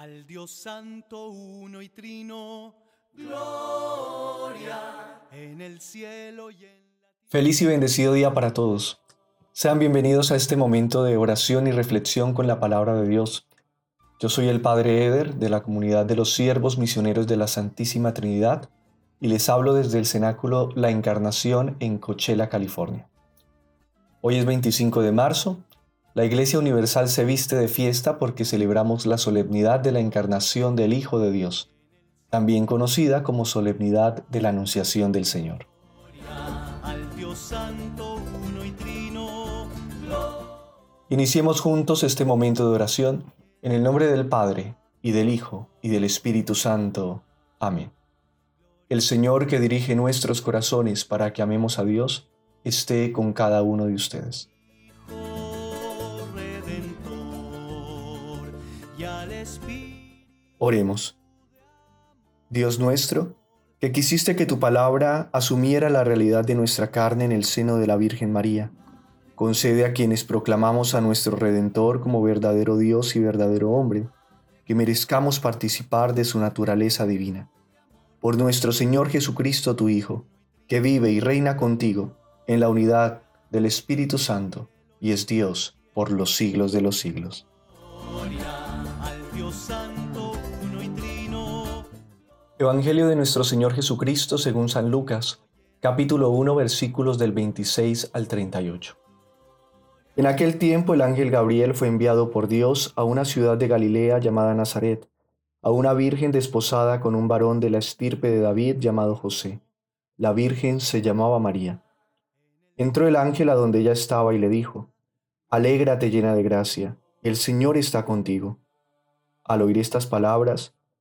al Dios Santo, uno y trino, gloria en el cielo y en la Feliz y bendecido día para todos. Sean bienvenidos a este momento de oración y reflexión con la palabra de Dios. Yo soy el Padre Eder de la comunidad de los siervos misioneros de la Santísima Trinidad y les hablo desde el cenáculo La Encarnación en Coachella, California. Hoy es 25 de marzo. La Iglesia Universal se viste de fiesta porque celebramos la solemnidad de la Encarnación del Hijo de Dios, también conocida como solemnidad de la Anunciación del Señor. Iniciemos juntos este momento de oración en el nombre del Padre, y del Hijo, y del Espíritu Santo. Amén. El Señor que dirige nuestros corazones para que amemos a Dios, esté con cada uno de ustedes. Oremos. Dios nuestro, que quisiste que tu palabra asumiera la realidad de nuestra carne en el seno de la Virgen María, concede a quienes proclamamos a nuestro Redentor como verdadero Dios y verdadero hombre, que merezcamos participar de su naturaleza divina. Por nuestro Señor Jesucristo, tu Hijo, que vive y reina contigo en la unidad del Espíritu Santo y es Dios por los siglos de los siglos. Evangelio de nuestro Señor Jesucristo según San Lucas, capítulo 1, versículos del 26 al 38. En aquel tiempo el ángel Gabriel fue enviado por Dios a una ciudad de Galilea llamada Nazaret, a una virgen desposada con un varón de la estirpe de David llamado José. La virgen se llamaba María. Entró el ángel a donde ella estaba y le dijo, Alégrate llena de gracia, el Señor está contigo. Al oír estas palabras,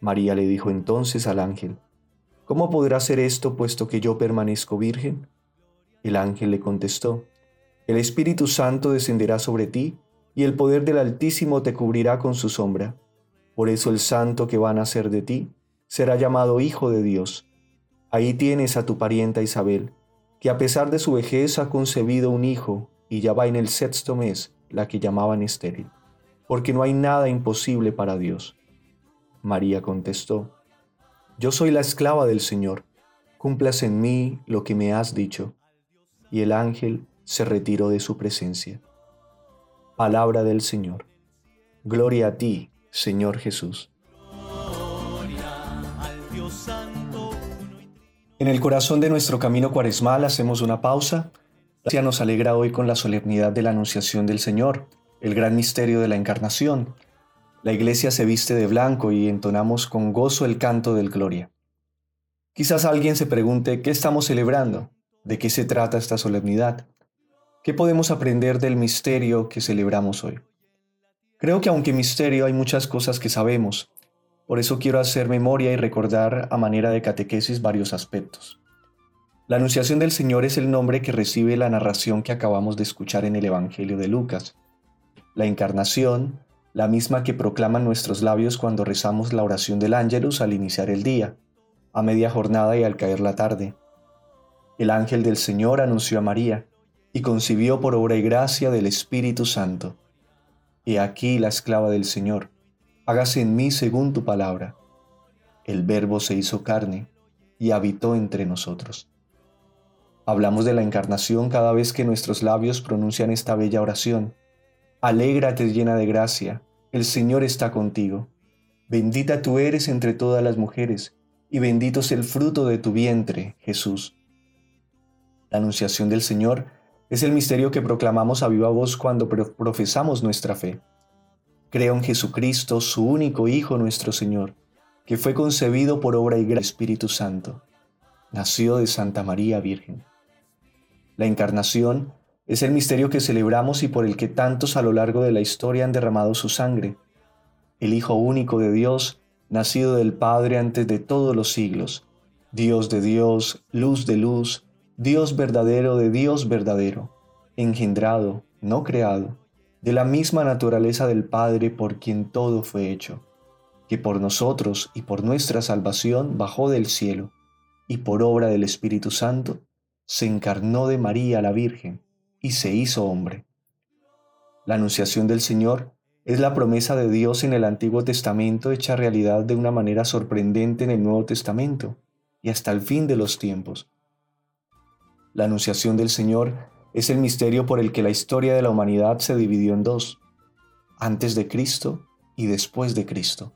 María le dijo entonces al ángel, ¿Cómo podrá ser esto puesto que yo permanezco virgen? El ángel le contestó, El Espíritu Santo descenderá sobre ti, y el poder del Altísimo te cubrirá con su sombra. Por eso el santo que va a nacer de ti será llamado Hijo de Dios. Ahí tienes a tu parienta Isabel, que a pesar de su vejez ha concebido un hijo, y ya va en el sexto mes, la que llamaban estéril, porque no hay nada imposible para Dios. María contestó, Yo soy la esclava del Señor, cumplas en mí lo que me has dicho. Y el ángel se retiró de su presencia. Palabra del Señor. Gloria a ti, Señor Jesús. En el corazón de nuestro camino cuaresmal hacemos una pausa. La nos alegra hoy con la solemnidad de la Anunciación del Señor, el gran misterio de la Encarnación. La iglesia se viste de blanco y entonamos con gozo el canto del Gloria. Quizás alguien se pregunte qué estamos celebrando, de qué se trata esta solemnidad, qué podemos aprender del misterio que celebramos hoy. Creo que aunque misterio hay muchas cosas que sabemos, por eso quiero hacer memoria y recordar a manera de catequesis varios aspectos. La Anunciación del Señor es el nombre que recibe la narración que acabamos de escuchar en el Evangelio de Lucas. La Encarnación, la misma que proclaman nuestros labios cuando rezamos la oración del Ángelus al iniciar el día, a media jornada y al caer la tarde. El ángel del Señor anunció a María, y concibió por obra y gracia del Espíritu Santo. He aquí la esclava del Señor, hágase en mí según tu palabra. El Verbo se hizo carne y habitó entre nosotros. Hablamos de la encarnación cada vez que nuestros labios pronuncian esta bella oración. Alégrate llena de gracia, el Señor está contigo. Bendita tú eres entre todas las mujeres, y bendito es el fruto de tu vientre, Jesús. La anunciación del Señor es el misterio que proclamamos a viva voz cuando pro- profesamos nuestra fe. Creo en Jesucristo, su único Hijo nuestro Señor, que fue concebido por obra y gracia del Espíritu Santo. Nació de Santa María Virgen. La encarnación es el misterio que celebramos y por el que tantos a lo largo de la historia han derramado su sangre. El Hijo único de Dios nacido del Padre antes de todos los siglos, Dios de Dios, luz de luz, Dios verdadero de Dios verdadero, engendrado, no creado, de la misma naturaleza del Padre por quien todo fue hecho, que por nosotros y por nuestra salvación bajó del cielo, y por obra del Espíritu Santo, se encarnó de María la Virgen y se hizo hombre. La anunciación del Señor es la promesa de Dios en el Antiguo Testamento hecha realidad de una manera sorprendente en el Nuevo Testamento y hasta el fin de los tiempos. La anunciación del Señor es el misterio por el que la historia de la humanidad se dividió en dos, antes de Cristo y después de Cristo.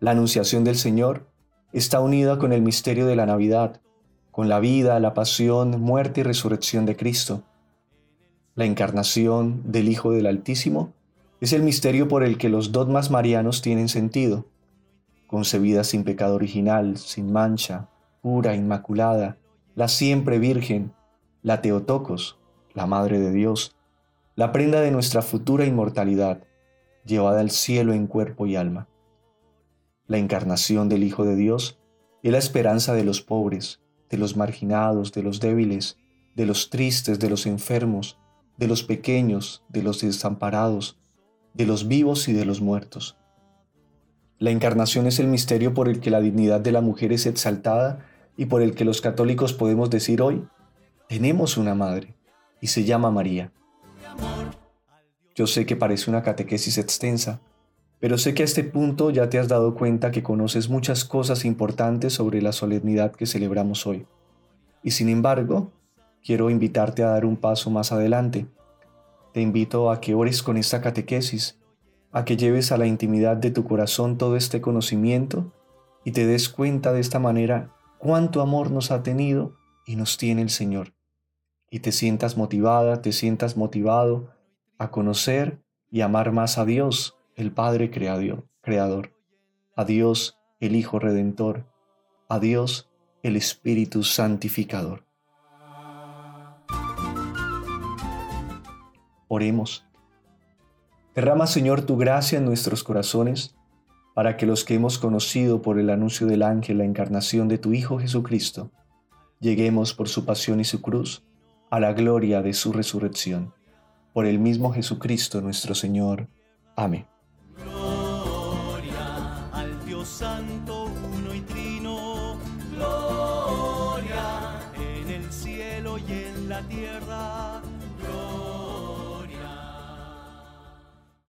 La anunciación del Señor está unida con el misterio de la Navidad, con la vida, la pasión, muerte y resurrección de Cristo. La encarnación del Hijo del Altísimo es el misterio por el que los dogmas marianos tienen sentido. Concebida sin pecado original, sin mancha, pura, inmaculada, la siempre Virgen, la Teotocos, la Madre de Dios, la prenda de nuestra futura inmortalidad, llevada al cielo en cuerpo y alma. La encarnación del Hijo de Dios es la esperanza de los pobres, de los marginados, de los débiles, de los tristes, de los enfermos, de los pequeños, de los desamparados, de los vivos y de los muertos. La encarnación es el misterio por el que la dignidad de la mujer es exaltada y por el que los católicos podemos decir hoy, tenemos una madre y se llama María. Yo sé que parece una catequesis extensa, pero sé que a este punto ya te has dado cuenta que conoces muchas cosas importantes sobre la solemnidad que celebramos hoy. Y sin embargo, quiero invitarte a dar un paso más adelante te invito a que ores con esta catequesis, a que lleves a la intimidad de tu corazón todo este conocimiento y te des cuenta de esta manera cuánto amor nos ha tenido y nos tiene el Señor. Y te sientas motivada, te sientas motivado a conocer y amar más a Dios, el Padre Creador, a Dios, el Hijo Redentor, a Dios, el Espíritu Santificador. Oremos. Derrama, Señor, tu gracia en nuestros corazones, para que los que hemos conocido por el anuncio del ángel la encarnación de tu Hijo Jesucristo, lleguemos por su pasión y su cruz a la gloria de su resurrección. Por el mismo Jesucristo nuestro Señor. Amén. Gloria al Dios Santo, uno y trino. Gloria en el cielo y en la tierra